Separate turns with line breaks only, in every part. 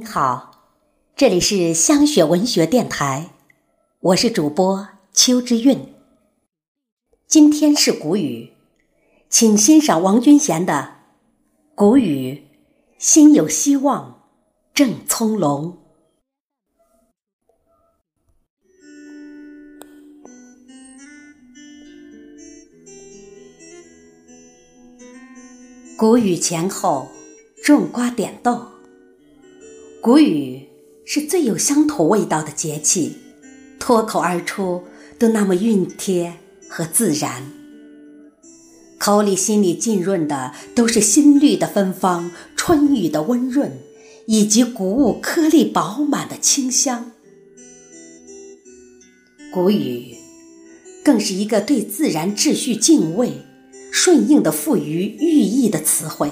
你好，这里是香雪文学电台，我是主播邱之韵。今天是谷雨，请欣赏王君贤的《谷雨》，心有希望正葱茏。谷雨前后，种瓜点豆。谷雨是最有乡土味道的节气，脱口而出都那么熨帖和自然，口里心里浸润的都是新绿的芬芳、春雨的温润，以及谷物颗粒饱满的清香。谷雨更是一个对自然秩序敬畏、顺应的赋予寓意的词汇。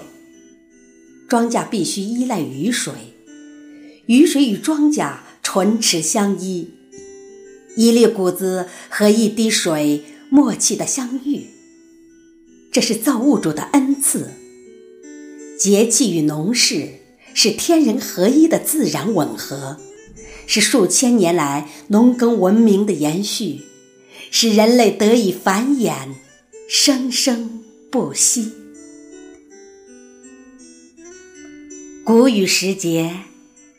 庄稼必须依赖雨水。雨水与庄稼唇齿相依，一粒谷子和一滴水默契的相遇，这是造物主的恩赐。节气与农事是天人合一的自然吻合，是数千年来农耕文明的延续，使人类得以繁衍，生生不息。谷雨时节。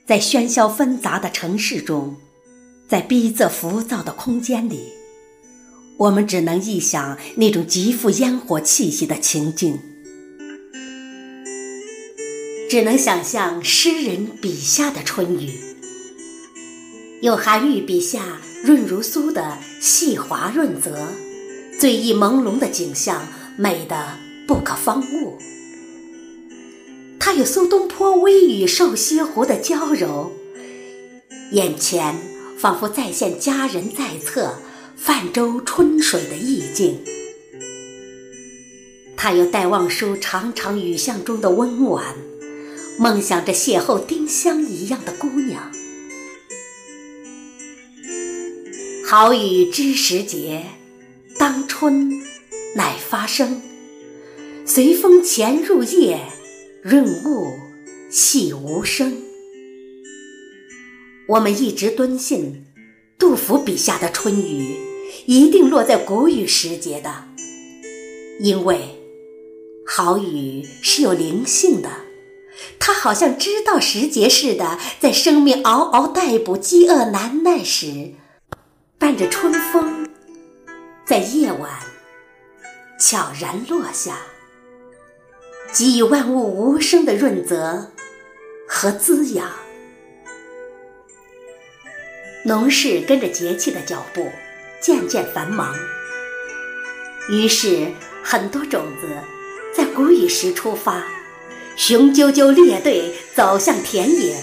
在喧嚣纷杂的城市中，在逼仄浮躁的空间里，我们只能臆想那种极富烟火气息的情境，只能想象诗人笔下的春雨，有韩愈笔下润如酥的细滑润泽，醉意朦胧的景象，美得不可方物。他有苏东坡微雨瘦西湖的娇柔，眼前仿佛再现佳人在侧泛舟春水的意境。他有戴望舒长长雨巷中的温婉，梦想着邂逅丁香一样的姑娘。好雨知时节，当春乃发生，随风潜入夜。润物细无声。我们一直敦信，杜甫笔下的春雨一定落在谷雨时节的，因为好雨是有灵性的，它好像知道时节似的，在生命嗷嗷待哺、饥饿难耐时，伴着春风，在夜晚悄然落下。给予万物无声的润泽和滋养。农事跟着节气的脚步渐渐繁忙，于是很多种子在谷雨时出发，雄赳赳列队走向田野；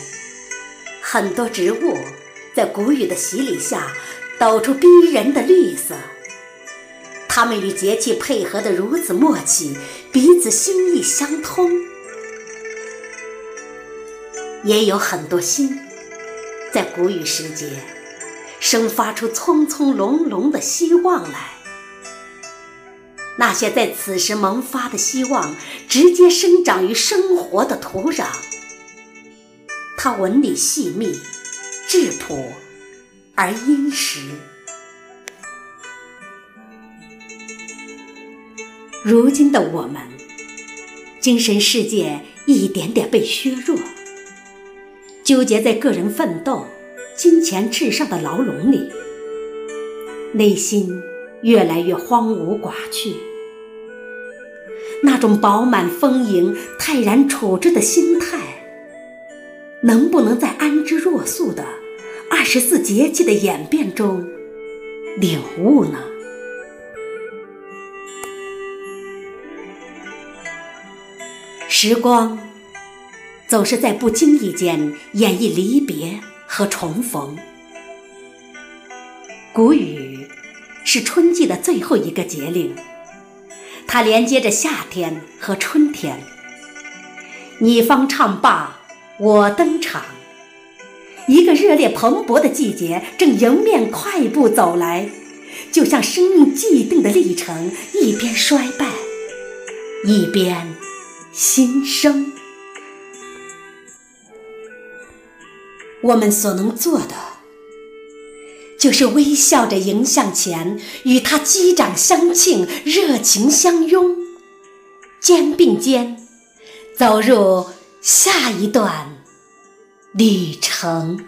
很多植物在谷雨的洗礼下抖出逼人的绿色。它们与节气配合得如此默契，彼此心意相通。也有很多心，在谷雨时节，生发出葱葱茏茏的希望来。那些在此时萌发的希望，直接生长于生活的土壤。它纹理细密、质朴而殷实。如今的我们，精神世界一点点被削弱，纠结在个人奋斗、金钱至上的牢笼里，内心越来越荒芜寡趣。那种饱满丰盈、泰然处之的心态，能不能在安之若素的二十四节气的演变中领悟呢？时光总是在不经意间演绎离别和重逢。谷雨是春季的最后一个节令，它连接着夏天和春天。你方唱罢我登场，一个热烈蓬勃的季节正迎面快步走来，就像生命既定的历程一边衰败，一边。新生，我们所能做的，就是微笑着迎向前，与他击掌相庆，热情相拥，肩并肩，走入下一段旅程。